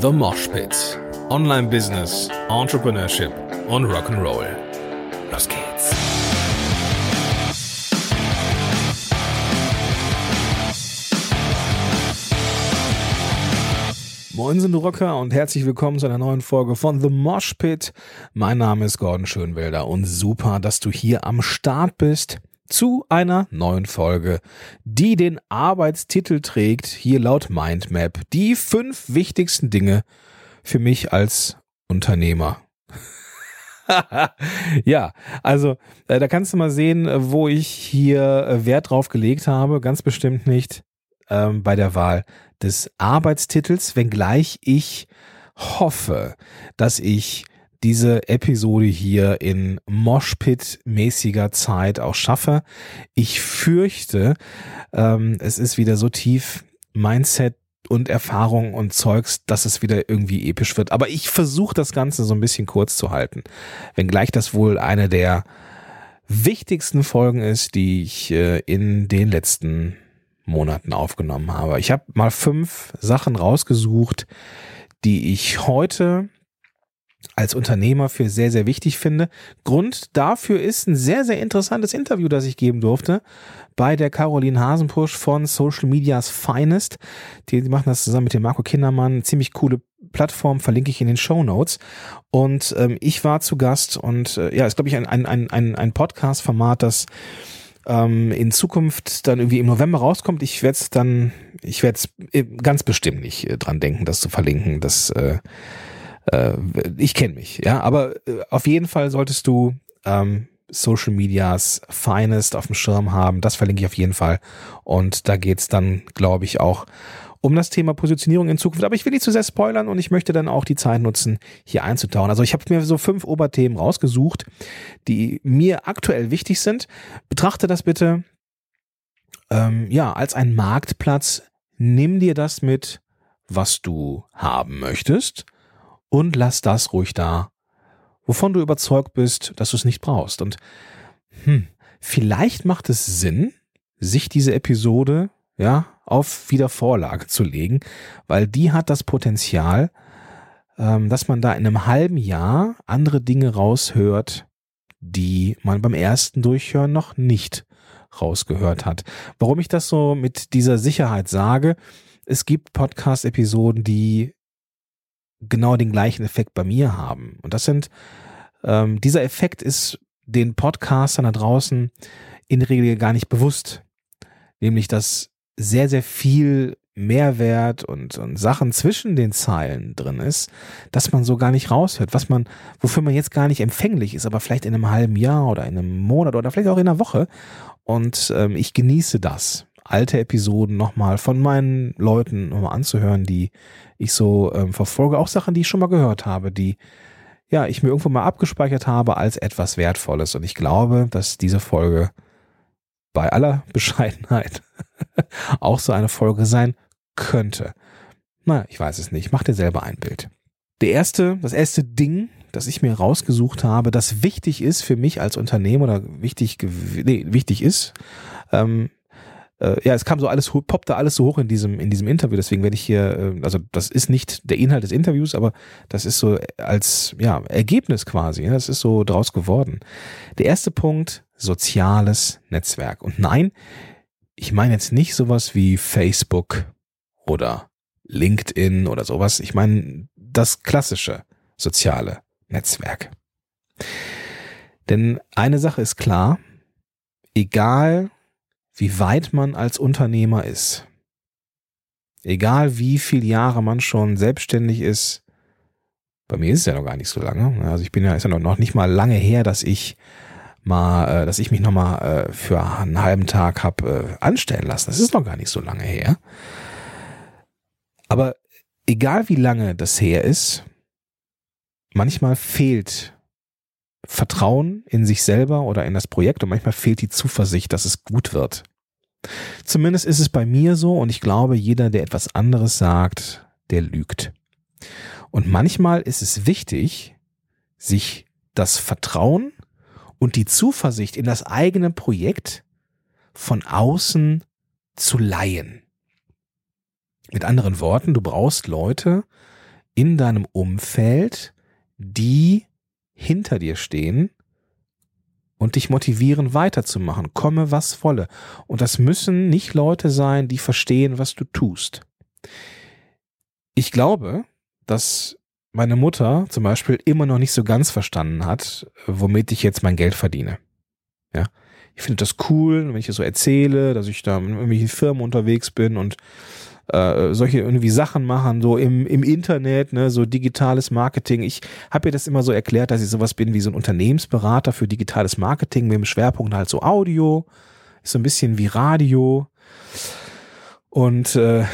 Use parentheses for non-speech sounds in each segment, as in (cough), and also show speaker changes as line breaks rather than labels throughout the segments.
The Mosh Pit. Online Business, Entrepreneurship und Rock'n'Roll. Los geht's. Moinsen, du Rocker, und herzlich willkommen zu einer neuen Folge von The Mosh Pit. Mein Name ist Gordon Schönwelder und super, dass du hier am Start bist zu einer neuen Folge, die den Arbeitstitel trägt, hier laut Mindmap, die fünf wichtigsten Dinge für mich als Unternehmer. (laughs) ja, also äh, da kannst du mal sehen, äh, wo ich hier äh, Wert drauf gelegt habe. Ganz bestimmt nicht ähm, bei der Wahl des Arbeitstitels, wenngleich ich hoffe, dass ich diese Episode hier in Moshpit-mäßiger Zeit auch schaffe. Ich fürchte, ähm, es ist wieder so tief Mindset und Erfahrung und Zeugs, dass es wieder irgendwie episch wird. Aber ich versuche das Ganze so ein bisschen kurz zu halten. Wenngleich das wohl eine der wichtigsten Folgen ist, die ich äh, in den letzten Monaten aufgenommen habe. Ich habe mal fünf Sachen rausgesucht, die ich heute als Unternehmer für sehr, sehr wichtig finde. Grund dafür ist ein sehr, sehr interessantes Interview, das ich geben durfte bei der Caroline Hasenpusch von Social Medias Finest. Die, die machen das zusammen mit dem Marco Kindermann. Ziemlich coole Plattform, verlinke ich in den Show Notes. Und ähm, ich war zu Gast und äh, ja, ist, glaube ich, ein, ein, ein, ein Podcast-Format, das ähm, in Zukunft dann irgendwie im November rauskommt. Ich werde es dann, ich werde es äh, ganz bestimmt nicht äh, dran denken, das zu verlinken. Das äh, äh, ich kenne mich, ja, aber äh, auf jeden Fall solltest du ähm, Social Medias Finest auf dem Schirm haben. Das verlinke ich auf jeden Fall. Und da geht's dann, glaube ich, auch um das Thema Positionierung in Zukunft. Aber ich will nicht zu sehr spoilern und ich möchte dann auch die Zeit nutzen, hier einzutauchen. Also ich habe mir so fünf Oberthemen rausgesucht, die mir aktuell wichtig sind. Betrachte das bitte ähm, ja als ein Marktplatz. Nimm dir das mit, was du haben möchtest und lass das ruhig da, wovon du überzeugt bist, dass du es nicht brauchst. Und hm, vielleicht macht es Sinn, sich diese Episode ja auf Wiedervorlage zu legen, weil die hat das Potenzial, ähm, dass man da in einem halben Jahr andere Dinge raushört, die man beim ersten Durchhören noch nicht rausgehört hat. Warum ich das so mit dieser Sicherheit sage, es gibt Podcast-Episoden, die genau den gleichen Effekt bei mir haben. Und das sind, ähm, dieser Effekt ist den Podcastern da draußen in der Regel gar nicht bewusst. Nämlich, dass sehr, sehr viel Mehrwert und, und Sachen zwischen den Zeilen drin ist, dass man so gar nicht raushört, was man, wofür man jetzt gar nicht empfänglich ist, aber vielleicht in einem halben Jahr oder in einem Monat oder vielleicht auch in einer Woche. Und ähm, ich genieße das alte Episoden nochmal von meinen Leuten nochmal anzuhören, die ich so ähm, verfolge. Auch Sachen, die ich schon mal gehört habe, die ja, ich mir irgendwo mal abgespeichert habe als etwas Wertvolles. Und ich glaube, dass diese Folge bei aller (laughs) Bescheidenheit (laughs) auch so eine Folge sein könnte. Na, ich weiß es nicht. Mach dir selber ein Bild. Der erste, das erste Ding, das ich mir rausgesucht habe, das wichtig ist für mich als Unternehmer oder wichtig, nee, wichtig ist, ähm, äh, ja, es kam so alles, poppte alles so hoch in diesem, in diesem Interview. Deswegen werde ich hier, äh, also das ist nicht der Inhalt des Interviews, aber das ist so als, ja, Ergebnis quasi. Das ist so draus geworden. Der erste Punkt, soziales Netzwerk. Und nein, ich meine jetzt nicht sowas wie Facebook oder LinkedIn oder sowas. Ich meine das klassische soziale Netzwerk. Denn eine Sache ist klar, egal wie weit man als Unternehmer ist. Egal wie viele Jahre man schon selbstständig ist, bei mir ist es ja noch gar nicht so lange. Also ich bin ja, ist ja noch nicht mal lange her, dass ich mal, äh, dass ich mich noch mal äh, für einen halben Tag hab äh, anstellen lassen. Das ist noch gar nicht so lange her. Aber egal wie lange das her ist, manchmal fehlt Vertrauen in sich selber oder in das Projekt und manchmal fehlt die Zuversicht, dass es gut wird. Zumindest ist es bei mir so und ich glaube, jeder, der etwas anderes sagt, der lügt. Und manchmal ist es wichtig, sich das Vertrauen und die Zuversicht in das eigene Projekt von außen zu leihen. Mit anderen Worten, du brauchst Leute in deinem Umfeld, die hinter dir stehen und dich motivieren weiterzumachen, komme was wolle. Und das müssen nicht Leute sein, die verstehen, was du tust. Ich glaube, dass meine Mutter zum Beispiel immer noch nicht so ganz verstanden hat, womit ich jetzt mein Geld verdiene. Ja. Ich finde das cool, wenn ich das so erzähle, dass ich da in irgendwelchen Firmen unterwegs bin und äh, solche irgendwie Sachen machen, so im, im Internet, ne, so digitales Marketing. Ich habe ihr das immer so erklärt, dass ich sowas bin wie so ein Unternehmensberater für digitales Marketing mit dem Schwerpunkt halt so Audio, ist so ein bisschen wie Radio. Und äh,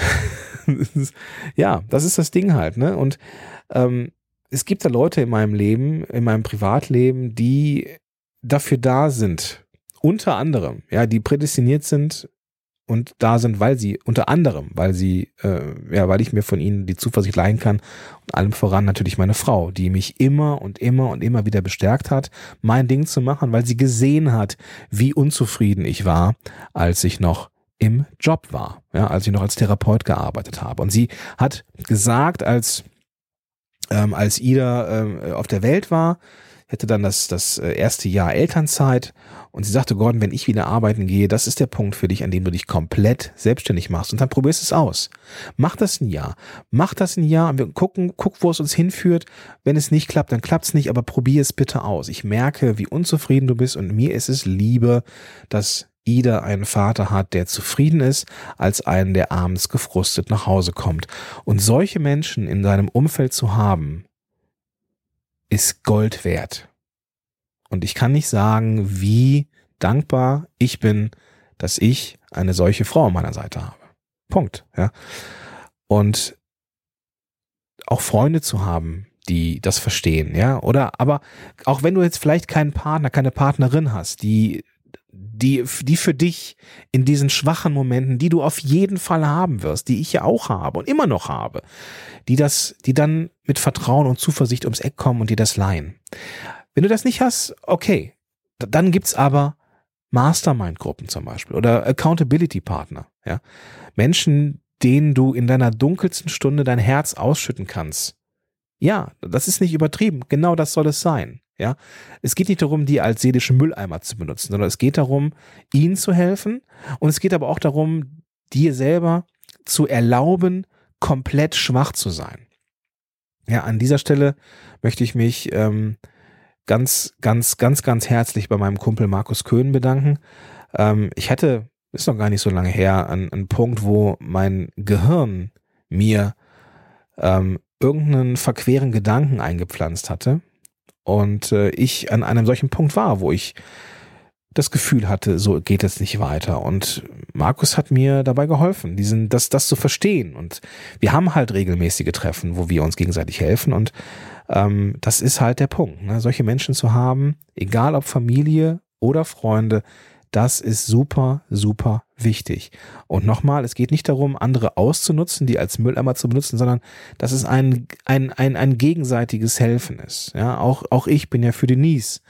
(laughs) ja, das ist das Ding halt, ne? Und ähm, es gibt da Leute in meinem Leben, in meinem Privatleben, die dafür da sind, unter anderem, ja, die prädestiniert sind und da sind, weil sie, unter anderem, weil sie, äh, ja, weil ich mir von ihnen die Zuversicht leihen kann und allem voran natürlich meine Frau, die mich immer und immer und immer wieder bestärkt hat, mein Ding zu machen, weil sie gesehen hat, wie unzufrieden ich war, als ich noch im Job war, ja, als ich noch als Therapeut gearbeitet habe. Und sie hat gesagt, als ähm, als Ida ähm, auf der Welt war, hätte dann das, das äh, erste Jahr Elternzeit und sie sagte, Gordon, wenn ich wieder arbeiten gehe, das ist der Punkt für dich, an dem du dich komplett selbstständig machst und dann probierst es aus. Mach das ein Jahr. Mach das ein Jahr und wir gucken, guck, wo es uns hinführt. Wenn es nicht klappt, dann klappt es nicht, aber probier es bitte aus. Ich merke, wie unzufrieden du bist und mir ist es lieber, dass Ida einen Vater hat, der zufrieden ist, als einen, der abends gefrustet nach Hause kommt. Und solche Menschen in seinem Umfeld zu haben, ist Gold wert. Und ich kann nicht sagen, wie dankbar ich bin, dass ich eine solche Frau an meiner Seite habe. Punkt. Ja. Und auch Freunde zu haben, die das verstehen, ja. Oder aber auch wenn du jetzt vielleicht keinen Partner, keine Partnerin hast, die die, die für dich in diesen schwachen Momenten, die du auf jeden Fall haben wirst, die ich ja auch habe und immer noch habe, die das, die dann mit Vertrauen und Zuversicht ums Eck kommen und dir das leihen. Wenn du das nicht hast, okay, dann gibt's aber Mastermind-Gruppen zum Beispiel oder Accountability-Partner, ja. Menschen, denen du in deiner dunkelsten Stunde dein Herz ausschütten kannst. Ja, das ist nicht übertrieben. Genau das soll es sein. Ja, es geht nicht darum, die als seelischen Mülleimer zu benutzen, sondern es geht darum, ihnen zu helfen und es geht aber auch darum, dir selber zu erlauben, komplett schwach zu sein. Ja, an dieser Stelle möchte ich mich ähm, ganz, ganz, ganz, ganz herzlich bei meinem Kumpel Markus Köhn bedanken. Ähm, ich hatte, ist noch gar nicht so lange her, einen, einen Punkt, wo mein Gehirn mir ähm, irgendeinen verqueren Gedanken eingepflanzt hatte und äh, ich an einem solchen Punkt war, wo ich das Gefühl hatte, so geht es nicht weiter. Und Markus hat mir dabei geholfen, diesen, das, das zu verstehen. Und wir haben halt regelmäßige Treffen, wo wir uns gegenseitig helfen. Und ähm, das ist halt der Punkt. Ne? Solche Menschen zu haben, egal ob Familie oder Freunde, das ist super, super wichtig. Und nochmal, es geht nicht darum, andere auszunutzen, die als Mülleimer zu benutzen, sondern dass es ein, ein, ein, ein gegenseitiges Helfen ist. Ja, auch, auch ich bin ja für Denise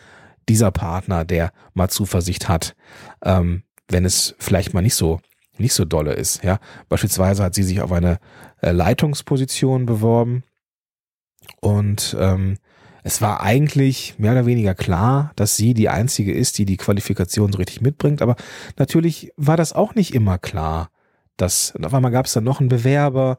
dieser Partner, der mal Zuversicht hat, ähm, wenn es vielleicht mal nicht so nicht so dolle ist. Ja, beispielsweise hat sie sich auf eine äh, Leitungsposition beworben und ähm, es war eigentlich mehr oder weniger klar, dass sie die einzige ist, die die Qualifikation so richtig mitbringt. Aber natürlich war das auch nicht immer klar. Dass, und auf einmal gab es dann noch einen Bewerber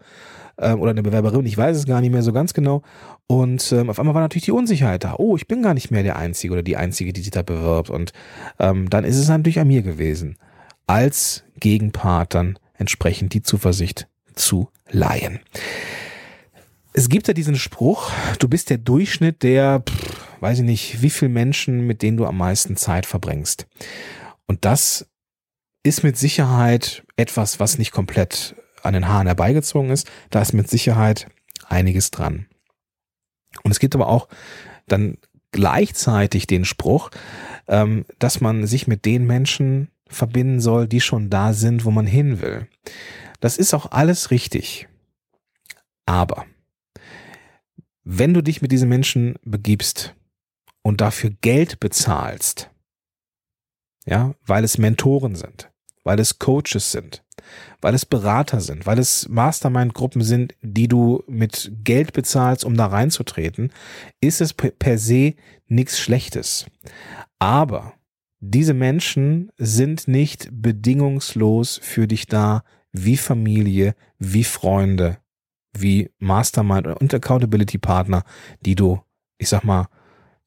äh, oder eine Bewerberin, ich weiß es gar nicht mehr so ganz genau. Und ähm, auf einmal war natürlich die Unsicherheit da. Oh, ich bin gar nicht mehr der Einzige oder die Einzige, die sich da bewirbt. Und ähm, dann ist es natürlich an mir gewesen, als Gegenpart dann entsprechend die Zuversicht zu leihen. Es gibt ja diesen Spruch, du bist der Durchschnitt der, pff, weiß ich nicht, wie viele Menschen, mit denen du am meisten Zeit verbringst. Und das ist mit Sicherheit etwas, was nicht komplett an den Haaren herbeigezogen ist. Da ist mit Sicherheit einiges dran. Und es gibt aber auch dann gleichzeitig den Spruch, ähm, dass man sich mit den Menschen verbinden soll, die schon da sind, wo man hin will. Das ist auch alles richtig. Aber wenn du dich mit diesen Menschen begibst und dafür Geld bezahlst, ja, weil es Mentoren sind, weil es Coaches sind, weil es Berater sind, weil es Mastermind-Gruppen sind, die du mit Geld bezahlst, um da reinzutreten, ist es per se nichts Schlechtes. Aber diese Menschen sind nicht bedingungslos für dich da, wie Familie, wie Freunde, wie Mastermind und Accountability Partner, die du, ich sag mal,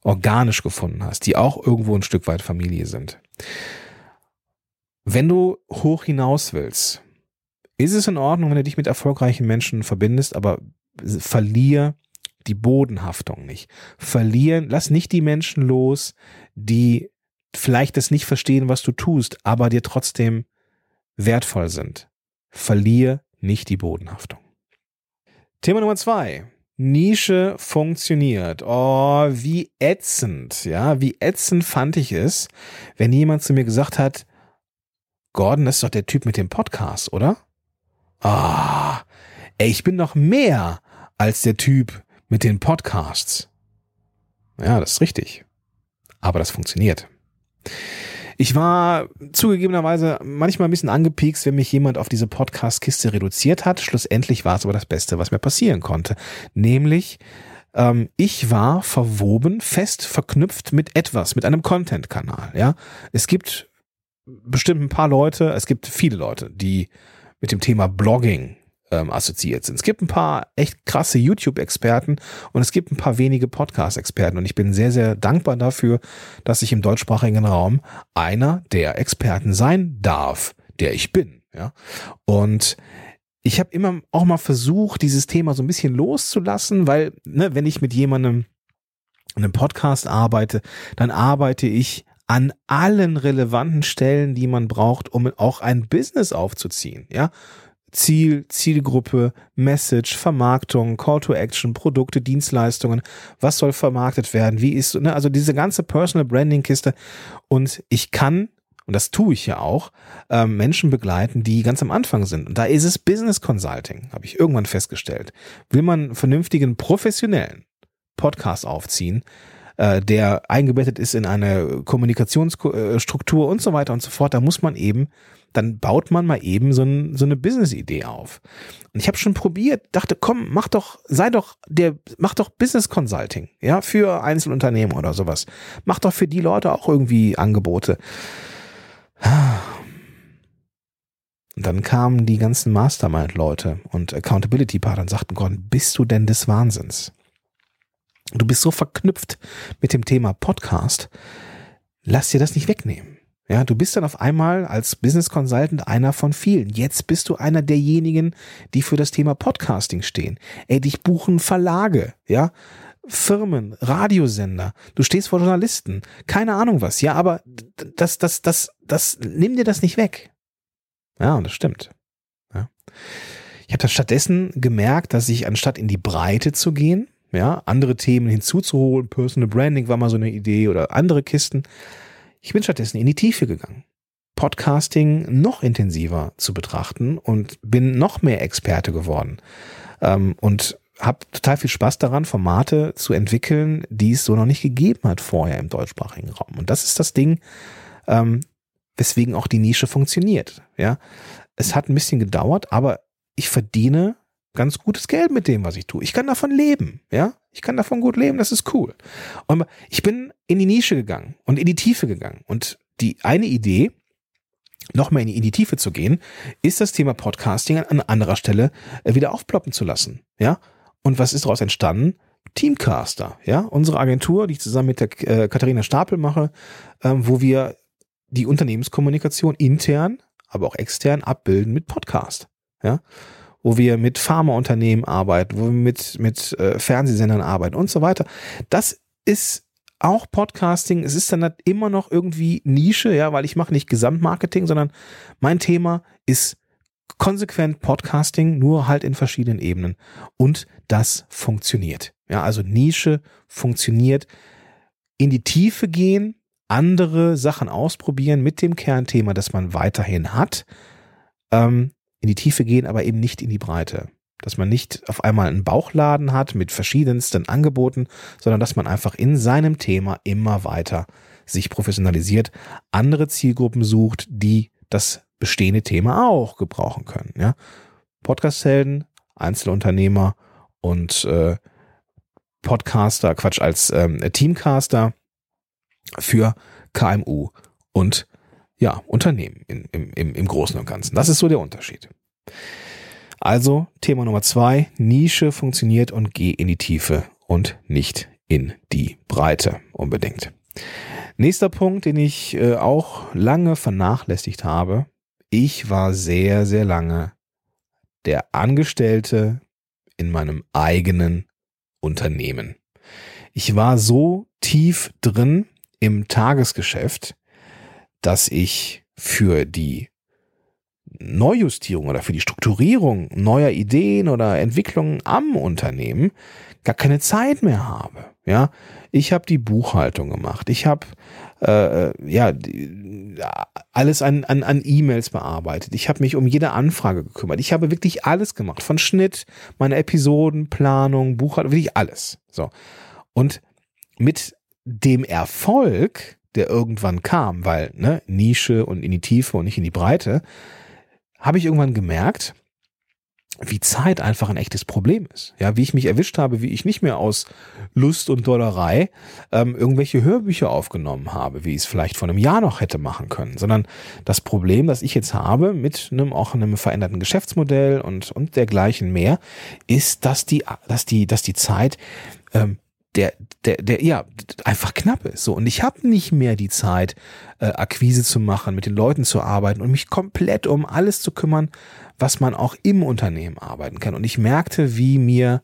organisch gefunden hast, die auch irgendwo ein Stück weit Familie sind. Wenn du hoch hinaus willst, ist es in Ordnung, wenn du dich mit erfolgreichen Menschen verbindest, aber verlier die Bodenhaftung nicht. Verlieren, lass nicht die Menschen los, die vielleicht das nicht verstehen, was du tust, aber dir trotzdem wertvoll sind. Verlier nicht die Bodenhaftung. Thema Nummer zwei. Nische funktioniert. Oh, wie ätzend, ja, wie ätzend fand ich es, wenn jemand zu mir gesagt hat, Gordon, das ist doch der Typ mit dem Podcast, oder? Ah, ey, ich bin noch mehr als der Typ mit den Podcasts. Ja, das ist richtig. Aber das funktioniert. Ich war zugegebenerweise manchmal ein bisschen angepiekst, wenn mich jemand auf diese Podcast-Kiste reduziert hat. Schlussendlich war es aber das Beste, was mir passieren konnte. Nämlich, ähm, ich war verwoben, fest verknüpft mit etwas, mit einem Content-Kanal. Ja, es gibt bestimmt ein paar Leute, es gibt viele Leute, die mit dem Thema Blogging ähm, assoziiert sind. Es gibt ein paar echt krasse YouTube-Experten und es gibt ein paar wenige Podcast-Experten und ich bin sehr, sehr dankbar dafür, dass ich im deutschsprachigen Raum einer der Experten sein darf, der ich bin. Ja, und ich habe immer auch mal versucht, dieses Thema so ein bisschen loszulassen, weil, ne, wenn ich mit jemandem in einem Podcast arbeite, dann arbeite ich an allen relevanten Stellen, die man braucht, um auch ein Business aufzuziehen. Ja, Ziel, Zielgruppe, Message, Vermarktung, Call to Action, Produkte, Dienstleistungen, was soll vermarktet werden, wie ist, ne, also diese ganze Personal Branding Kiste. Und ich kann, und das tue ich ja auch, äh, Menschen begleiten, die ganz am Anfang sind. Und da ist es Business Consulting, habe ich irgendwann festgestellt. Will man einen vernünftigen, professionellen Podcast aufziehen, äh, der eingebettet ist in eine Kommunikationsstruktur und so weiter und so fort, da muss man eben dann baut man mal eben so, ein, so eine Business-Idee auf. Und ich habe schon probiert, dachte, komm, mach doch, sei doch der, mach doch Business Consulting, ja, für Einzelunternehmen oder sowas. Mach doch für die Leute auch irgendwie Angebote. Und dann kamen die ganzen Mastermind-Leute und Accountability-Partner und sagten, Gott, bist du denn des Wahnsinns? Du bist so verknüpft mit dem Thema Podcast, lass dir das nicht wegnehmen. Ja, du bist dann auf einmal als Business Consultant einer von vielen. Jetzt bist du einer derjenigen, die für das Thema Podcasting stehen. Ey, dich buchen Verlage, ja, Firmen, Radiosender. Du stehst vor Journalisten. Keine Ahnung was. Ja, aber das, das, das, das, nimm dir das nicht weg. Ja, und das stimmt. Ja. Ich habe dann stattdessen gemerkt, dass ich anstatt in die Breite zu gehen, ja, andere Themen hinzuzuholen, Personal Branding war mal so eine Idee oder andere Kisten, ich bin stattdessen in die Tiefe gegangen. Podcasting noch intensiver zu betrachten und bin noch mehr Experte geworden. Ähm, und habe total viel Spaß daran, Formate zu entwickeln, die es so noch nicht gegeben hat vorher im deutschsprachigen Raum. Und das ist das Ding, ähm, weswegen auch die Nische funktioniert. Ja, es hat ein bisschen gedauert, aber ich verdiene ganz gutes Geld mit dem, was ich tue. Ich kann davon leben, ja. Ich kann davon gut leben, das ist cool. Und ich bin in die Nische gegangen und in die Tiefe gegangen. Und die eine Idee, noch mehr in die Tiefe zu gehen, ist das Thema Podcasting an anderer Stelle äh, wieder aufploppen zu lassen, ja. Und was ist daraus entstanden? Teamcaster, ja, unsere Agentur, die ich zusammen mit der äh, Katharina Stapel mache, ähm, wo wir die Unternehmenskommunikation intern, aber auch extern abbilden mit Podcast, ja wo wir mit Pharmaunternehmen arbeiten, wo wir mit, mit äh, Fernsehsendern arbeiten und so weiter. Das ist auch Podcasting. Es ist dann halt immer noch irgendwie Nische, ja, weil ich mache nicht Gesamtmarketing, sondern mein Thema ist konsequent Podcasting, nur halt in verschiedenen Ebenen. Und das funktioniert. Ja, also Nische funktioniert. In die Tiefe gehen, andere Sachen ausprobieren mit dem Kernthema, das man weiterhin hat. Ähm, in die Tiefe gehen, aber eben nicht in die Breite. Dass man nicht auf einmal einen Bauchladen hat mit verschiedensten Angeboten, sondern dass man einfach in seinem Thema immer weiter sich professionalisiert, andere Zielgruppen sucht, die das bestehende Thema auch gebrauchen können. Ja? Podcast-Helden, Einzelunternehmer und äh, Podcaster, Quatsch, als ähm, Teamcaster für KMU und ja, Unternehmen in, im, im, im Großen und Ganzen. Das ist so der Unterschied. Also Thema Nummer zwei, Nische funktioniert und geh in die Tiefe und nicht in die Breite unbedingt. Nächster Punkt, den ich äh, auch lange vernachlässigt habe. Ich war sehr, sehr lange der Angestellte in meinem eigenen Unternehmen. Ich war so tief drin im Tagesgeschäft, dass ich für die Neujustierung oder für die Strukturierung neuer Ideen oder Entwicklungen am Unternehmen gar keine Zeit mehr habe. Ja, ich habe die Buchhaltung gemacht. Ich habe äh, ja alles an, an, an E-Mails bearbeitet. Ich habe mich um jede Anfrage gekümmert. Ich habe wirklich alles gemacht. Von Schnitt, meine Episodenplanung, Buchhaltung, wirklich alles. So. Und mit dem Erfolg, der irgendwann kam, weil ne, Nische und in die Tiefe und nicht in die Breite, habe ich irgendwann gemerkt, wie Zeit einfach ein echtes Problem ist. Ja, wie ich mich erwischt habe, wie ich nicht mehr aus Lust und Dollerei ähm, irgendwelche Hörbücher aufgenommen habe, wie ich es vielleicht vor einem Jahr noch hätte machen können, sondern das Problem, das ich jetzt habe mit einem auch einem veränderten Geschäftsmodell und und dergleichen mehr, ist, dass die dass die dass die Zeit ähm, der, der, der, ja, einfach knapp ist. So. Und ich habe nicht mehr die Zeit, äh, Akquise zu machen, mit den Leuten zu arbeiten und mich komplett um alles zu kümmern, was man auch im Unternehmen arbeiten kann. Und ich merkte, wie mir,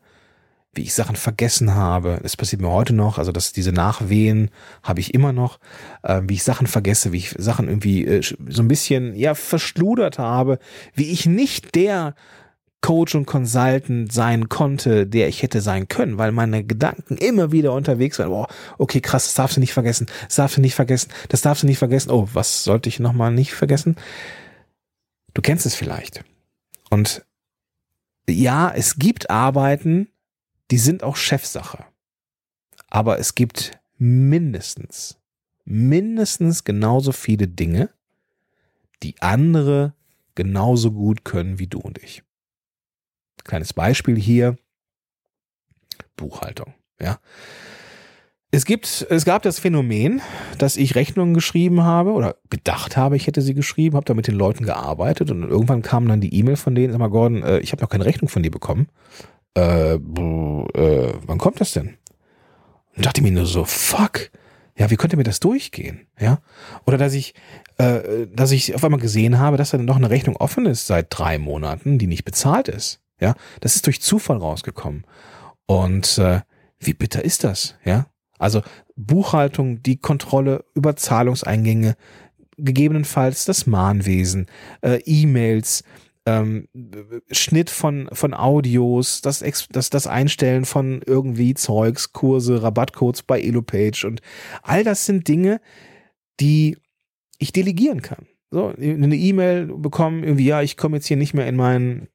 wie ich Sachen vergessen habe. Das passiert mir heute noch. Also, dass diese Nachwehen habe ich immer noch. Äh, wie ich Sachen vergesse, wie ich Sachen irgendwie äh, so ein bisschen, ja, verschludert habe. Wie ich nicht der Coach und Consultant sein konnte, der ich hätte sein können, weil meine Gedanken immer wieder unterwegs waren. Boah, okay, krass, das darfst du nicht vergessen, das darfst du nicht vergessen, das darfst du nicht vergessen. Oh, was sollte ich nochmal nicht vergessen? Du kennst es vielleicht. Und ja, es gibt Arbeiten, die sind auch Chefsache. Aber es gibt mindestens, mindestens genauso viele Dinge, die andere genauso gut können wie du und ich. Kleines Beispiel hier. Buchhaltung. Ja. Es gibt, es gab das Phänomen, dass ich Rechnungen geschrieben habe oder gedacht habe, ich hätte sie geschrieben, habe da mit den Leuten gearbeitet und irgendwann kam dann die E-Mail von denen, sag mal Gordon, äh, ich habe noch keine Rechnung von dir bekommen. Äh, äh, wann kommt das denn? Und dachte mir nur so, fuck, ja, wie könnte mir das durchgehen? Ja, oder dass ich, äh, dass ich auf einmal gesehen habe, dass da noch eine Rechnung offen ist seit drei Monaten, die nicht bezahlt ist. Ja, das ist durch Zufall rausgekommen. Und äh, wie bitter ist das? Ja, also Buchhaltung, die Kontrolle über Zahlungseingänge, gegebenenfalls das Mahnwesen, äh, E-Mails, ähm, Schnitt von, von Audios, das, das, das Einstellen von irgendwie Zeugs, Kurse, Rabattcodes bei EloPage und all das sind Dinge, die ich delegieren kann. So, eine E-Mail bekommen, irgendwie, ja, ich komme jetzt hier nicht mehr in meinen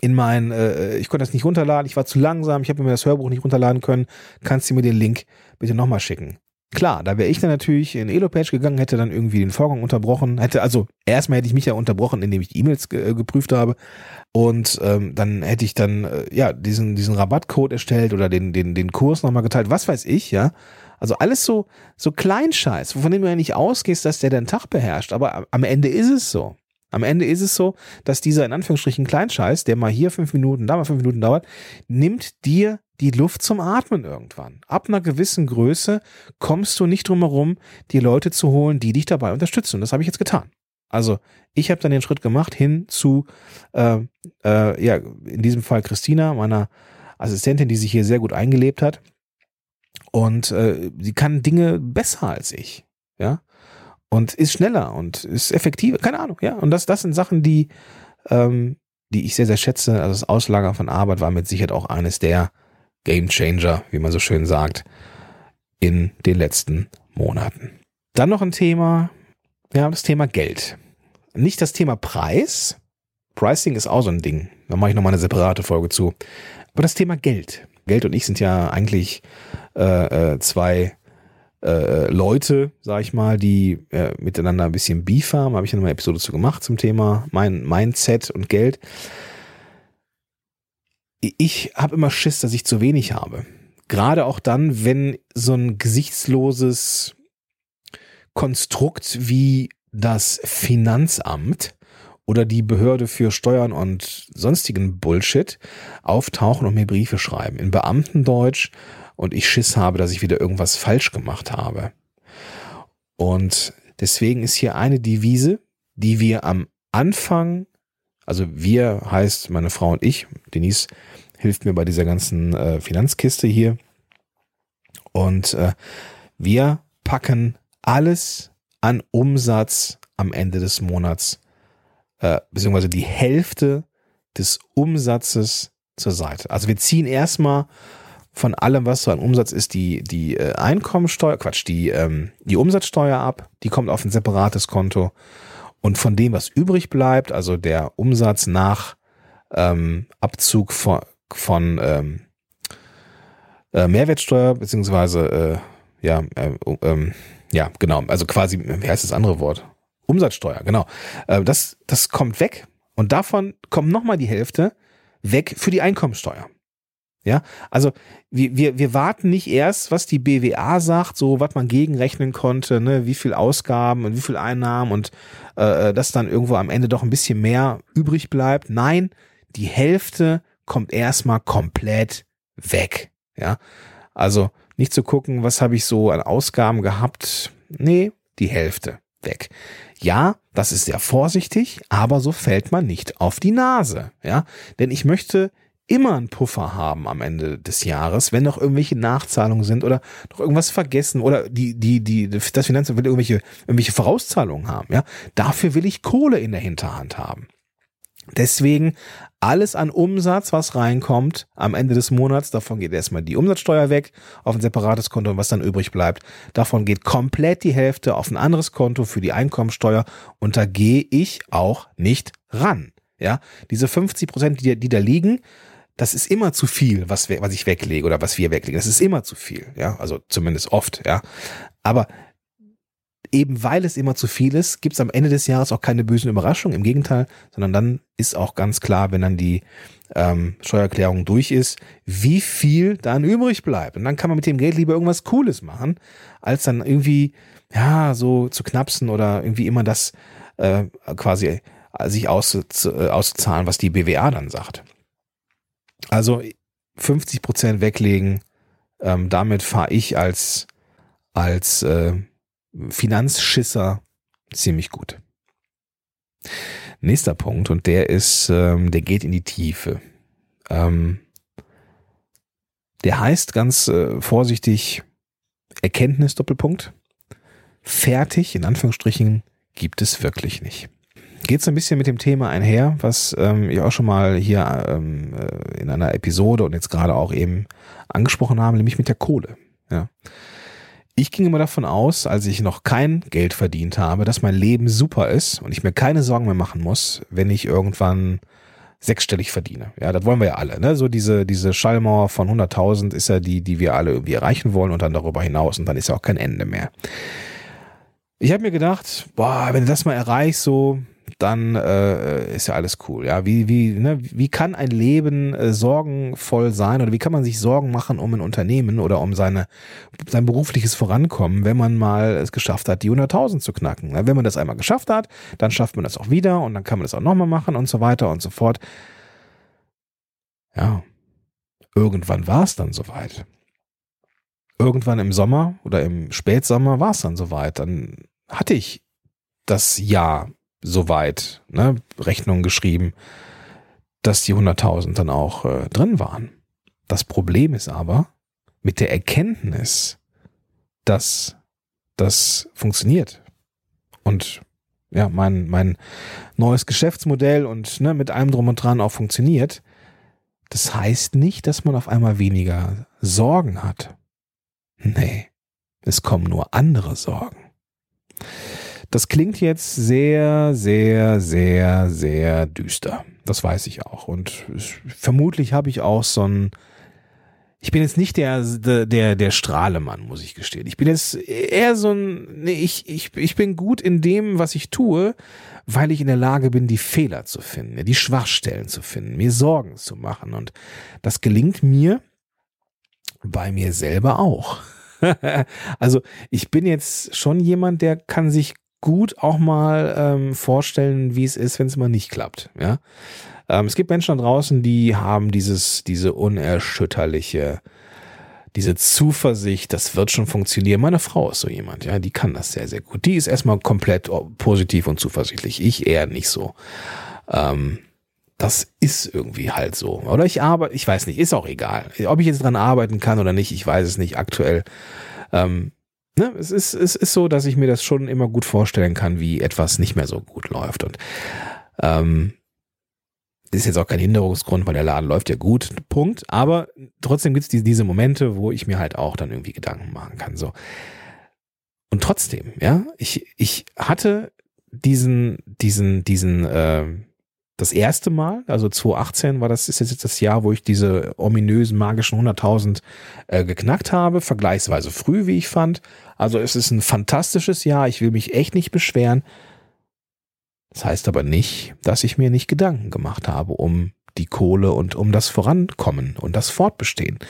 in mein, äh, ich konnte das nicht runterladen, ich war zu langsam, ich habe mir das Hörbuch nicht runterladen können, kannst du mir den Link bitte nochmal schicken. Klar, da wäre ich dann natürlich in Elopage gegangen, hätte dann irgendwie den Vorgang unterbrochen, hätte, also erstmal hätte ich mich ja unterbrochen, indem ich E-Mails ge äh, geprüft habe und ähm, dann hätte ich dann äh, ja diesen diesen Rabattcode erstellt oder den den den Kurs nochmal geteilt, was weiß ich, ja. Also alles so so Kleinscheiß, von dem du ja nicht ausgehst, dass der den Tag beherrscht, aber am Ende ist es so. Am Ende ist es so, dass dieser in Anführungsstrichen Kleinscheiß, der mal hier fünf Minuten, da mal fünf Minuten dauert, nimmt dir die Luft zum Atmen irgendwann. Ab einer gewissen Größe kommst du nicht drum herum, die Leute zu holen, die dich dabei unterstützen. Und das habe ich jetzt getan. Also ich habe dann den Schritt gemacht hin zu, äh, äh, ja, in diesem Fall Christina, meiner Assistentin, die sich hier sehr gut eingelebt hat. Und äh, sie kann Dinge besser als ich. Ja, und ist schneller und ist effektiver, keine Ahnung, ja. Und das, das sind Sachen, die, ähm, die ich sehr, sehr schätze. Also das Auslagern von Arbeit war mit Sicherheit auch eines der Game Changer, wie man so schön sagt, in den letzten Monaten. Dann noch ein Thema, ja, das Thema Geld. Nicht das Thema Preis. Pricing ist auch so ein Ding. Da mache ich nochmal eine separate Folge zu. Aber das Thema Geld. Geld und ich sind ja eigentlich äh, äh zwei äh, Leute, sag ich mal, die äh, miteinander ein bisschen Beef haben. Habe ich ja noch eine Episode zu gemacht zum Thema mein Mindset und Geld. Ich habe immer Schiss, dass ich zu wenig habe. Gerade auch dann, wenn so ein gesichtsloses Konstrukt wie das Finanzamt oder die Behörde für Steuern und sonstigen Bullshit auftauchen und mir Briefe schreiben in Beamtendeutsch und ich Schiss habe, dass ich wieder irgendwas falsch gemacht habe. Und deswegen ist hier eine Devise, die wir am Anfang, also wir heißt meine Frau und ich, Denise hilft mir bei dieser ganzen äh, Finanzkiste hier. Und äh, wir packen alles an Umsatz am Ende des Monats äh, beziehungsweise die Hälfte des Umsatzes zur Seite. Also wir ziehen erstmal von allem, was so an Umsatz ist, die, die äh, Einkommensteuer, Quatsch, die, ähm, die Umsatzsteuer ab, die kommt auf ein separates Konto. Und von dem, was übrig bleibt, also der Umsatz nach ähm, Abzug von, von ähm, äh, Mehrwertsteuer, beziehungsweise äh, ja, äh, ähm, ja, genau, also quasi, wie heißt das andere Wort? Umsatzsteuer, genau. Äh, das, das kommt weg und davon kommt nochmal die Hälfte weg für die Einkommensteuer. Ja, also wir, wir, wir warten nicht erst, was die BWA sagt, so was man gegenrechnen konnte, ne, wie viel Ausgaben und wie viel Einnahmen und äh, dass dann irgendwo am Ende doch ein bisschen mehr übrig bleibt. Nein, die Hälfte kommt erstmal komplett weg. Ja, also nicht zu gucken, was habe ich so an Ausgaben gehabt. Nee, die Hälfte weg. Ja, das ist sehr vorsichtig, aber so fällt man nicht auf die Nase, ja, denn ich möchte immer einen Puffer haben am Ende des Jahres, wenn noch irgendwelche Nachzahlungen sind oder noch irgendwas vergessen oder die, die, die, das Finanzamt will irgendwelche, irgendwelche Vorauszahlungen haben, ja. Dafür will ich Kohle in der Hinterhand haben. Deswegen alles an Umsatz, was reinkommt am Ende des Monats, davon geht erstmal die Umsatzsteuer weg auf ein separates Konto und was dann übrig bleibt, davon geht komplett die Hälfte auf ein anderes Konto für die Einkommensteuer und da gehe ich auch nicht ran. Ja, diese 50 Prozent, die, die da liegen, das ist immer zu viel, was, was ich weglege oder was wir weglegen. Das ist immer zu viel. Ja, also zumindest oft. Ja, aber eben weil es immer zu viel ist, gibt es am Ende des Jahres auch keine bösen Überraschungen. Im Gegenteil, sondern dann ist auch ganz klar, wenn dann die ähm, Steuererklärung durch ist, wie viel dann übrig bleibt. Und dann kann man mit dem Geld lieber irgendwas Cooles machen, als dann irgendwie, ja, so zu knapsen oder irgendwie immer das äh, quasi sich auszu, äh, auszuzahlen, was die BWA dann sagt. Also 50 Prozent weglegen, ähm, damit fahre ich als, als äh, Finanzschisser ziemlich gut. Nächster Punkt, und der ist, ähm, der geht in die Tiefe. Ähm, der heißt ganz äh, vorsichtig Erkenntnis Doppelpunkt. Fertig, in Anführungsstrichen, gibt es wirklich nicht. Geht so ein bisschen mit dem Thema einher, was ähm, ich auch schon mal hier ähm, äh, in einer Episode und jetzt gerade auch eben angesprochen habe, nämlich mit der Kohle. Ja. Ich ging immer davon aus, als ich noch kein Geld verdient habe, dass mein Leben super ist und ich mir keine Sorgen mehr machen muss, wenn ich irgendwann sechsstellig verdiene. Ja, das wollen wir ja alle. Ne? So diese, diese Schallmauer von 100.000 ist ja die, die wir alle irgendwie erreichen wollen und dann darüber hinaus und dann ist ja auch kein Ende mehr. Ich habe mir gedacht, boah, wenn du das mal erreichst, so dann äh, ist ja alles cool. Ja, wie wie ne, wie kann ein Leben äh, sorgenvoll sein oder wie kann man sich Sorgen machen um ein Unternehmen oder um seine sein berufliches Vorankommen, wenn man mal es geschafft hat, die 100.000 zu knacken? Ja, wenn man das einmal geschafft hat, dann schafft man das auch wieder und dann kann man das auch nochmal machen und so weiter und so fort. Ja, irgendwann war es dann soweit. Irgendwann im Sommer oder im Spätsommer war es dann soweit. Dann hatte ich das Jahr soweit ne, Rechnungen geschrieben, dass die 100.000 dann auch äh, drin waren. Das Problem ist aber mit der Erkenntnis, dass das funktioniert und ja, mein, mein neues Geschäftsmodell und ne, mit allem drum und dran auch funktioniert, das heißt nicht, dass man auf einmal weniger Sorgen hat. Nee, es kommen nur andere Sorgen. Das klingt jetzt sehr, sehr, sehr, sehr düster. Das weiß ich auch. Und vermutlich habe ich auch so ein, ich bin jetzt nicht der, der, der Strahlemann, muss ich gestehen. Ich bin jetzt eher so ein, nee, ich, ich, ich bin gut in dem, was ich tue, weil ich in der Lage bin, die Fehler zu finden, die Schwachstellen zu finden, mir Sorgen zu machen. Und das gelingt mir bei mir selber auch. (laughs) also ich bin jetzt schon jemand, der kann sich gut auch mal ähm, vorstellen, wie es ist, wenn es mal nicht klappt. Ja, ähm, es gibt Menschen da draußen, die haben dieses, diese unerschütterliche, diese Zuversicht, das wird schon funktionieren. Meine Frau ist so jemand, ja, die kann das sehr, sehr gut. Die ist erstmal komplett positiv und zuversichtlich. Ich eher nicht so. Ähm, das ist irgendwie halt so. Oder ich arbeite, ich weiß nicht, ist auch egal. Ob ich jetzt dran arbeiten kann oder nicht, ich weiß es nicht aktuell. Ähm, ne, es, ist, es ist so, dass ich mir das schon immer gut vorstellen kann, wie etwas nicht mehr so gut läuft. Und ähm, ist jetzt auch kein Hinderungsgrund, weil der Laden läuft ja gut, Punkt. Aber trotzdem gibt es die, diese Momente, wo ich mir halt auch dann irgendwie Gedanken machen kann. So. Und trotzdem, ja, ich, ich hatte diesen, diesen, diesen, äh, das erste Mal, also 2018 war das, ist jetzt das Jahr, wo ich diese ominösen magischen 100.000 äh, geknackt habe, vergleichsweise früh, wie ich fand. Also es ist ein fantastisches Jahr, ich will mich echt nicht beschweren. Das heißt aber nicht, dass ich mir nicht Gedanken gemacht habe um die Kohle und um das Vorankommen und das Fortbestehen.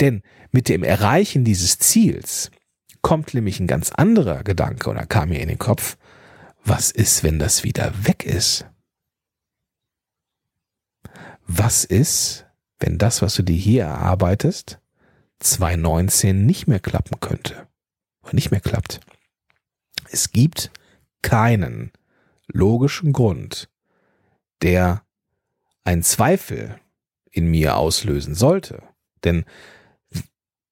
Denn mit dem Erreichen dieses Ziels kommt nämlich ein ganz anderer Gedanke oder kam mir in den Kopf, was ist, wenn das wieder weg ist? Was ist, wenn das, was du dir hier erarbeitest, 2019 nicht mehr klappen könnte? Nicht mehr klappt? Es gibt keinen logischen Grund, der einen Zweifel in mir auslösen sollte. Denn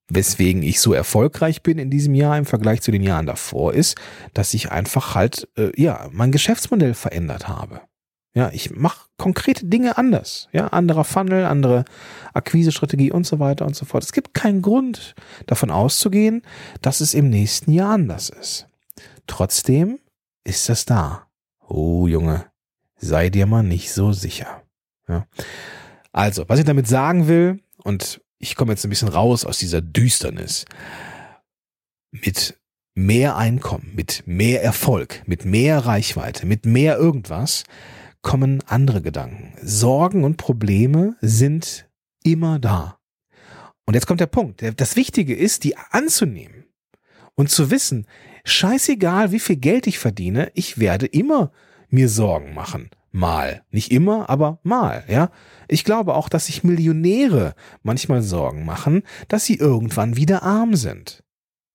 weswegen ich so erfolgreich bin in diesem Jahr im Vergleich zu den Jahren davor, ist, dass ich einfach halt, äh, ja, mein Geschäftsmodell verändert habe. Ja, ich mache konkrete Dinge anders. Ja, anderer Funnel, andere Akquisestrategie und so weiter und so fort. Es gibt keinen Grund davon auszugehen, dass es im nächsten Jahr anders ist. Trotzdem ist das da. Oh Junge, sei dir mal nicht so sicher. Ja. Also, was ich damit sagen will, und ich komme jetzt ein bisschen raus aus dieser Düsternis, mit mehr Einkommen, mit mehr Erfolg, mit mehr Reichweite, mit mehr irgendwas, kommen andere Gedanken. Sorgen und Probleme sind immer da. Und jetzt kommt der Punkt. Das Wichtige ist, die anzunehmen und zu wissen, scheißegal, wie viel Geld ich verdiene, ich werde immer mir Sorgen machen. Mal. Nicht immer, aber mal, ja. Ich glaube auch, dass sich Millionäre manchmal Sorgen machen, dass sie irgendwann wieder arm sind.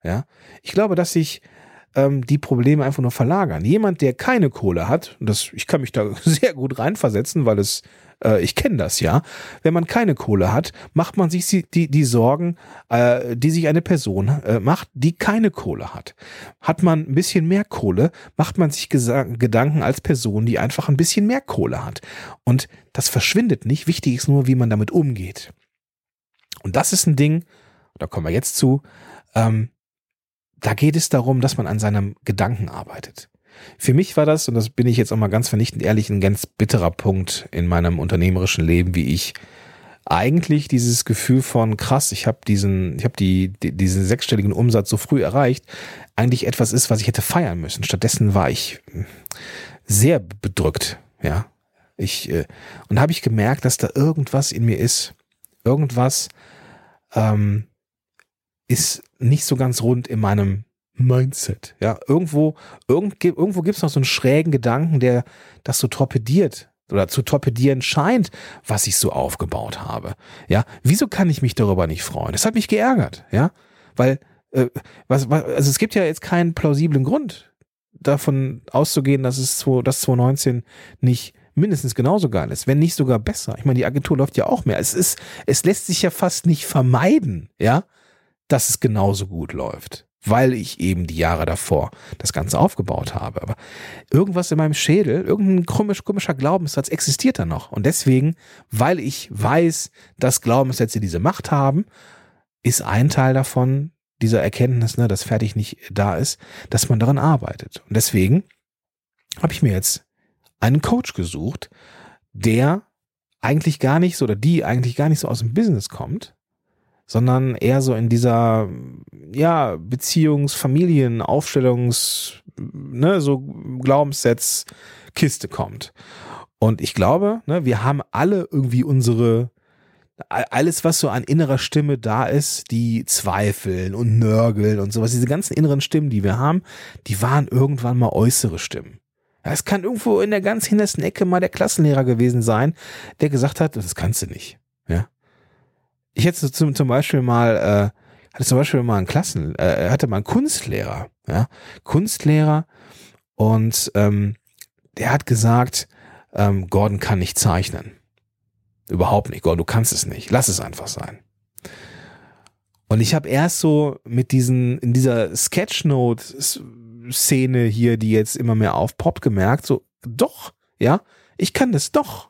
Ja. Ich glaube, dass sich ähm, die Probleme einfach nur verlagern. Jemand, der keine Kohle hat, das, ich kann mich da (laughs) sehr gut reinversetzen, weil es äh, ich kenne das ja. Wenn man keine Kohle hat, macht man sich die, die Sorgen, äh, die sich eine Person äh, macht, die keine Kohle hat. Hat man ein bisschen mehr Kohle, macht man sich Gedanken als Person, die einfach ein bisschen mehr Kohle hat. Und das verschwindet nicht. Wichtig ist nur, wie man damit umgeht. Und das ist ein Ding, da kommen wir jetzt zu, ähm, da geht es darum, dass man an seinem Gedanken arbeitet. Für mich war das, und das bin ich jetzt auch mal ganz vernichtend ehrlich, ein ganz bitterer Punkt in meinem unternehmerischen Leben, wie ich eigentlich dieses Gefühl von krass, ich habe diesen, ich habe die, die, diesen sechsstelligen Umsatz so früh erreicht, eigentlich etwas ist, was ich hätte feiern müssen. Stattdessen war ich sehr bedrückt, ja. Ich äh, und habe ich gemerkt, dass da irgendwas in mir ist, irgendwas ähm, ist nicht so ganz rund in meinem Mindset. Ja, irgendwo, irgend, irgendwo gibt es noch so einen schrägen Gedanken, der das so torpediert oder zu torpedieren scheint, was ich so aufgebaut habe. Ja, wieso kann ich mich darüber nicht freuen? Das hat mich geärgert. Ja, weil äh, was, was, also es gibt ja jetzt keinen plausiblen Grund davon auszugehen, dass es dass 2019 nicht mindestens genauso geil ist, wenn nicht sogar besser. Ich meine, die Agentur läuft ja auch mehr. Es ist, es lässt sich ja fast nicht vermeiden, ja, dass es genauso gut läuft weil ich eben die Jahre davor das Ganze aufgebaut habe. Aber irgendwas in meinem Schädel, irgendein komisch, komischer Glaubenssatz existiert da noch. Und deswegen, weil ich weiß, dass Glaubenssätze diese Macht haben, ist ein Teil davon, dieser Erkenntnis, ne, dass fertig nicht da ist, dass man daran arbeitet. Und deswegen habe ich mir jetzt einen Coach gesucht, der eigentlich gar nicht so oder die eigentlich gar nicht so aus dem Business kommt, sondern eher so in dieser, ja, Beziehungs-, Familien-, Aufstellungs-, ne, so Glaubenssätz-Kiste kommt. Und ich glaube, ne, wir haben alle irgendwie unsere, alles, was so an innerer Stimme da ist, die zweifeln und nörgeln und sowas, diese ganzen inneren Stimmen, die wir haben, die waren irgendwann mal äußere Stimmen. Es kann irgendwo in der ganz hintersten Ecke mal der Klassenlehrer gewesen sein, der gesagt hat, das kannst du nicht. Ja. Ich hätte zum, zum Beispiel mal, äh, hatte zum Beispiel mal einen Klassen, äh, hatte mal einen Kunstlehrer, ja, Kunstlehrer und ähm, der hat gesagt, ähm, Gordon kann nicht zeichnen. Überhaupt nicht, Gordon, du kannst es nicht. Lass es einfach sein. Und ich habe erst so mit diesen, in dieser Sketchnote Szene hier, die jetzt immer mehr aufpoppt, gemerkt, so, doch, ja, ich kann das doch.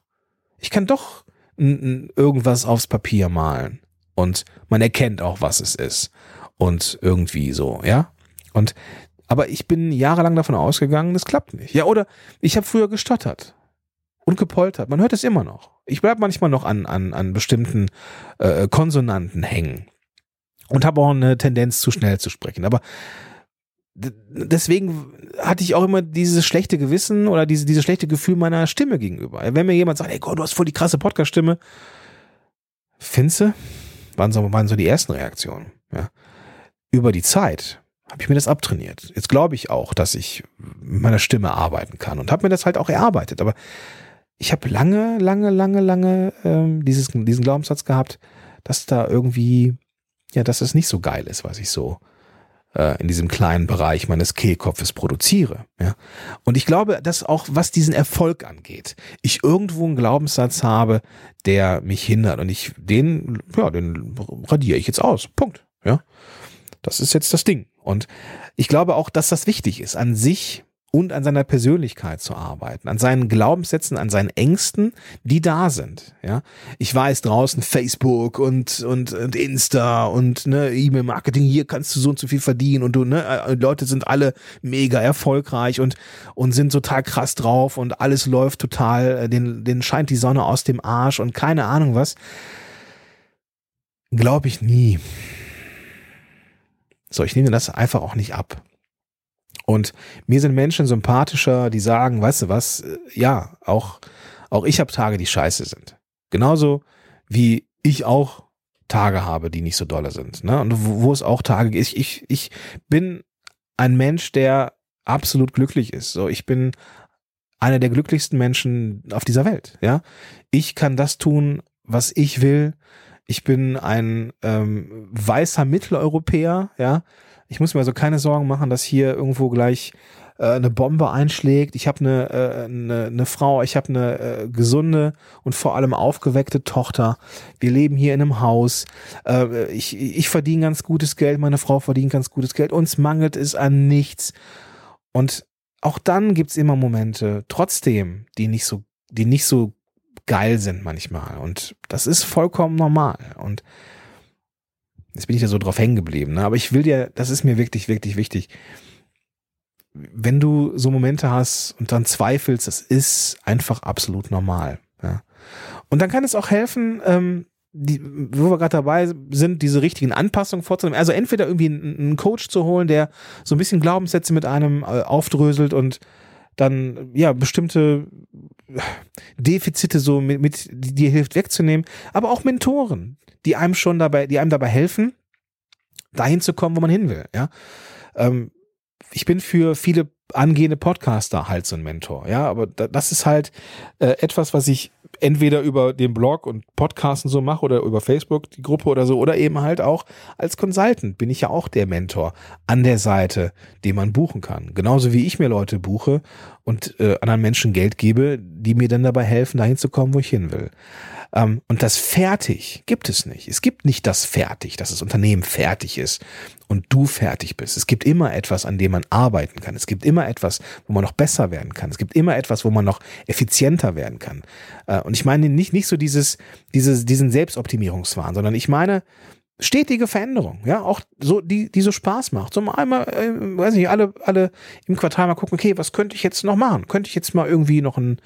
Ich kann doch irgendwas aufs Papier malen. Und man erkennt auch, was es ist. Und irgendwie so, ja. Und, aber ich bin jahrelang davon ausgegangen, das klappt nicht. Ja, oder ich habe früher gestottert und gepoltert. Man hört es immer noch. Ich bleib manchmal noch an, an, an bestimmten äh, Konsonanten hängen. Und habe auch eine Tendenz, zu schnell zu sprechen. Aber deswegen hatte ich auch immer dieses schlechte Gewissen oder diese, dieses schlechte Gefühl meiner Stimme gegenüber. Wenn mir jemand sagt, ey Gott, du hast voll die krasse Podcast-Stimme, Finze, waren so, waren so die ersten Reaktionen. Ja. Über die Zeit habe ich mir das abtrainiert. Jetzt glaube ich auch, dass ich mit meiner Stimme arbeiten kann und habe mir das halt auch erarbeitet. Aber ich habe lange, lange, lange, lange ähm, dieses, diesen Glaubenssatz gehabt, dass da irgendwie, ja, dass es nicht so geil ist, was ich so äh, in diesem kleinen Bereich meines Kehlkopfes produziere. Ja? Und ich glaube, dass auch was diesen Erfolg angeht, ich irgendwo einen Glaubenssatz habe, der mich hindert und ich den, ja, den radiere ich jetzt aus. Punkt. Ja, das ist jetzt das Ding. Und ich glaube auch, dass das wichtig ist, an sich und an seiner Persönlichkeit zu arbeiten, an seinen Glaubenssätzen, an seinen Ängsten, die da sind. Ja, ich weiß draußen Facebook und und, und Insta und ne E-Mail-Marketing. Hier kannst du so und so viel verdienen und du ne äh, Leute sind alle mega erfolgreich und und sind total krass drauf und alles läuft total. Äh, den den scheint die Sonne aus dem Arsch und keine Ahnung was. Glaube ich nie. So, ich nehme das einfach auch nicht ab. Und mir sind Menschen sympathischer, die sagen, weißt du was, äh, ja, auch, auch ich habe Tage, die scheiße sind. Genauso wie ich auch Tage habe, die nicht so dolle sind. Ne? Und wo, wo es auch Tage gibt. Ich, ich, ich bin ein Mensch, der absolut glücklich ist. So, ich bin einer der glücklichsten Menschen auf dieser Welt. Ja, ich kann das tun, was ich will. Ich bin ein ähm, weißer Mitteleuropäer. Ja, ich muss mir also keine Sorgen machen, dass hier irgendwo gleich äh, eine Bombe einschlägt. Ich habe eine, äh, eine, eine Frau, ich habe eine äh, gesunde und vor allem aufgeweckte Tochter. Wir leben hier in einem Haus. Äh, ich, ich verdiene ganz gutes Geld, meine Frau verdient ganz gutes Geld. Uns mangelt es an nichts. Und auch dann gibt's immer Momente, trotzdem, die nicht so, die nicht so geil sind manchmal. Und das ist vollkommen normal. Und Jetzt bin ich da so drauf hängen geblieben. Ne? Aber ich will dir, das ist mir wirklich, wirklich wichtig. Wenn du so Momente hast und dann zweifelst, das ist einfach absolut normal. Ja? Und dann kann es auch helfen, ähm, die, wo wir gerade dabei sind, diese richtigen Anpassungen vorzunehmen. Also entweder irgendwie einen, einen, Coach zu holen, der so ein bisschen Glaubenssätze mit einem äh, aufdröselt und dann ja bestimmte Defizite so mit, mit dir hilft wegzunehmen, aber auch Mentoren, die einem schon dabei, die einem dabei helfen, dahin zu kommen, wo man hin will. Ja, ähm, ich bin für viele angehende Podcaster halt so ein Mentor. Ja, aber das ist halt äh, etwas, was ich entweder über den Blog und Podcasten so mache oder über Facebook die Gruppe oder so oder eben halt auch als Consultant bin ich ja auch der Mentor an der Seite, den man buchen kann. Genauso wie ich mir Leute buche und äh, anderen Menschen Geld gebe, die mir dann dabei helfen, dahin zu kommen, wo ich hin will. Ähm, und das fertig gibt es nicht. Es gibt nicht das fertig, dass das Unternehmen fertig ist und du fertig bist. Es gibt immer etwas, an dem man arbeiten kann. Es gibt immer etwas, wo man noch besser werden kann. Es gibt immer etwas, wo man noch effizienter werden kann. Äh, und ich meine nicht, nicht so dieses, dieses, diesen Selbstoptimierungswahn, sondern ich meine, stetige Veränderung, ja, auch so, die, die so Spaß macht. So einmal, äh, weiß nicht, alle, alle im Quartal mal gucken, okay, was könnte ich jetzt noch machen? Könnte ich jetzt mal irgendwie noch ein,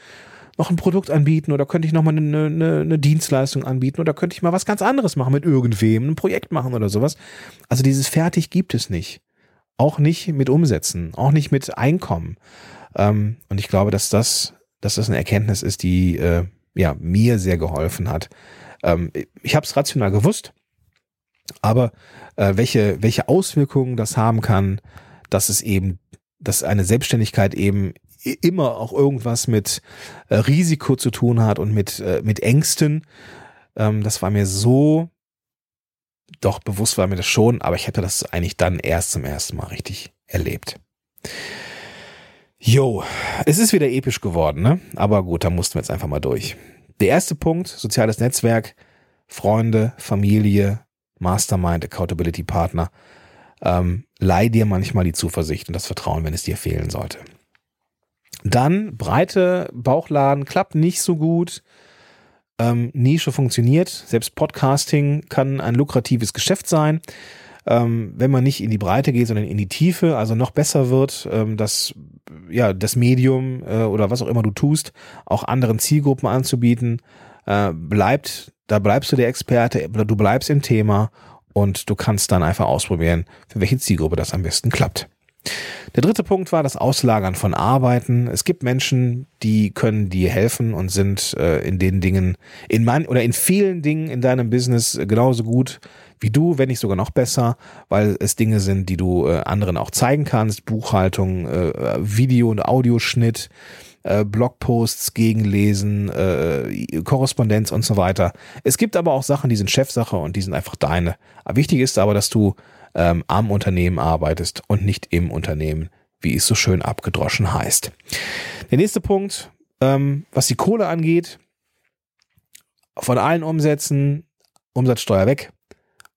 noch ein Produkt anbieten oder könnte ich noch mal eine, eine, eine Dienstleistung anbieten oder könnte ich mal was ganz anderes machen mit irgendwem, ein Projekt machen oder sowas. Also dieses fertig gibt es nicht. Auch nicht mit Umsätzen, auch nicht mit Einkommen. Ähm, und ich glaube, dass das, dass das eine Erkenntnis ist, die äh, ja mir sehr geholfen hat. Ähm, ich habe es rational gewusst, aber äh, welche welche Auswirkungen das haben kann, dass es eben, dass eine Selbstständigkeit eben immer auch irgendwas mit äh, Risiko zu tun hat und mit, äh, mit Ängsten. Ähm, das war mir so, doch bewusst war mir das schon, aber ich hätte das eigentlich dann erst zum ersten Mal richtig erlebt. Jo, es ist wieder episch geworden, ne? Aber gut, da mussten wir jetzt einfach mal durch. Der erste Punkt, soziales Netzwerk, Freunde, Familie, Mastermind, Accountability Partner. Ähm, leih dir manchmal die Zuversicht und das Vertrauen, wenn es dir fehlen sollte. Dann breite Bauchladen klappt nicht so gut. Ähm, Nische funktioniert. Selbst Podcasting kann ein lukratives Geschäft sein. Ähm, wenn man nicht in die Breite geht, sondern in die Tiefe, also noch besser wird, ähm, das, ja, das Medium äh, oder was auch immer du tust, auch anderen Zielgruppen anzubieten, äh, bleibt, da bleibst du der Experte, du bleibst im Thema und du kannst dann einfach ausprobieren, für welche Zielgruppe das am besten klappt. Der dritte Punkt war das Auslagern von Arbeiten. Es gibt Menschen, die können dir helfen und sind äh, in den Dingen, in man oder in vielen Dingen in deinem Business genauso gut wie du, wenn nicht sogar noch besser, weil es Dinge sind, die du äh, anderen auch zeigen kannst. Buchhaltung, äh, Video- und Audioschnitt, äh, Blogposts gegenlesen, äh, Korrespondenz und so weiter. Es gibt aber auch Sachen, die sind Chefsache und die sind einfach deine. Wichtig ist aber, dass du ähm, am Unternehmen arbeitest und nicht im Unternehmen, wie es so schön abgedroschen heißt. Der nächste Punkt, ähm, was die Kohle angeht, von allen Umsätzen Umsatzsteuer weg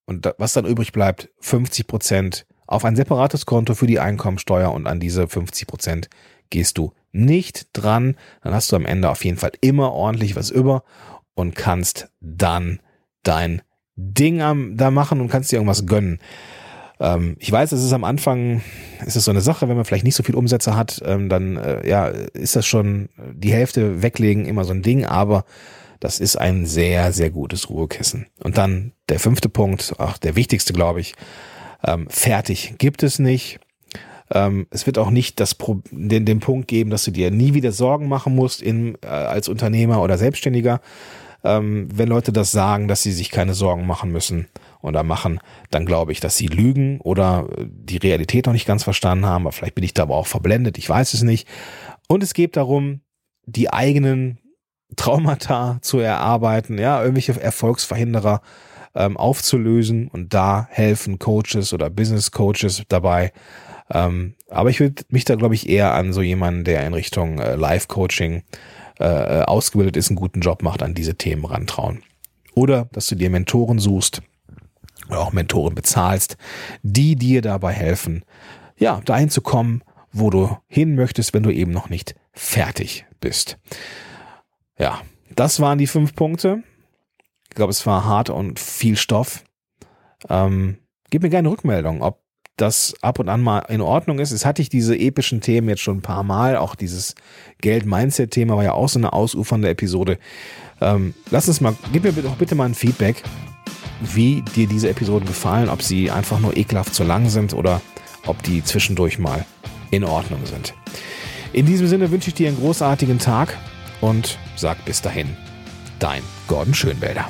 und was dann übrig bleibt, 50 Prozent auf ein separates Konto für die Einkommensteuer und an diese 50 Prozent gehst du nicht dran, dann hast du am Ende auf jeden Fall immer ordentlich was über und kannst dann dein Ding am, da machen und kannst dir irgendwas gönnen. Ähm, ich weiß, es ist am Anfang, ist es so eine Sache, wenn man vielleicht nicht so viel Umsätze hat, ähm, dann äh, ja, ist das schon die Hälfte weglegen immer so ein Ding, aber das ist ein sehr, sehr gutes Ruhekissen. Und dann der fünfte Punkt, auch der wichtigste, glaube ich, ähm, fertig gibt es nicht. Ähm, es wird auch nicht das Pro den, den Punkt geben, dass du dir nie wieder Sorgen machen musst in, äh, als Unternehmer oder Selbstständiger. Ähm, wenn Leute das sagen, dass sie sich keine Sorgen machen müssen oder machen, dann glaube ich, dass sie lügen oder die Realität noch nicht ganz verstanden haben. Aber vielleicht bin ich da aber auch verblendet, ich weiß es nicht. Und es geht darum, die eigenen Traumata zu erarbeiten, ja, irgendwelche Erfolgsverhinderer ähm, aufzulösen und da helfen Coaches oder Business Coaches dabei. Ähm, aber ich würde mich da, glaube ich, eher an so jemanden, der in Richtung äh, Live-Coaching äh, ausgebildet ist, einen guten Job macht, an diese Themen rantrauen. Oder dass du dir Mentoren suchst, oder auch Mentoren bezahlst, die dir dabei helfen, ja, dahin zu kommen, wo du hin möchtest, wenn du eben noch nicht fertig bist. Ja, das waren die fünf Punkte. Ich glaube, es war hart und viel Stoff. Ähm, gib mir gerne Rückmeldung, ob das ab und an mal in Ordnung ist. Es hatte ich diese epischen Themen jetzt schon ein paar Mal. Auch dieses Geld-Mindset-Thema war ja auch so eine ausufernde Episode. Ähm, lass uns mal, gib mir doch bitte mal ein Feedback wie dir diese Episoden gefallen, ob sie einfach nur ekelhaft zu lang sind oder ob die zwischendurch mal in Ordnung sind. In diesem Sinne wünsche ich dir einen großartigen Tag und sag bis dahin, dein Gordon Schönwälder.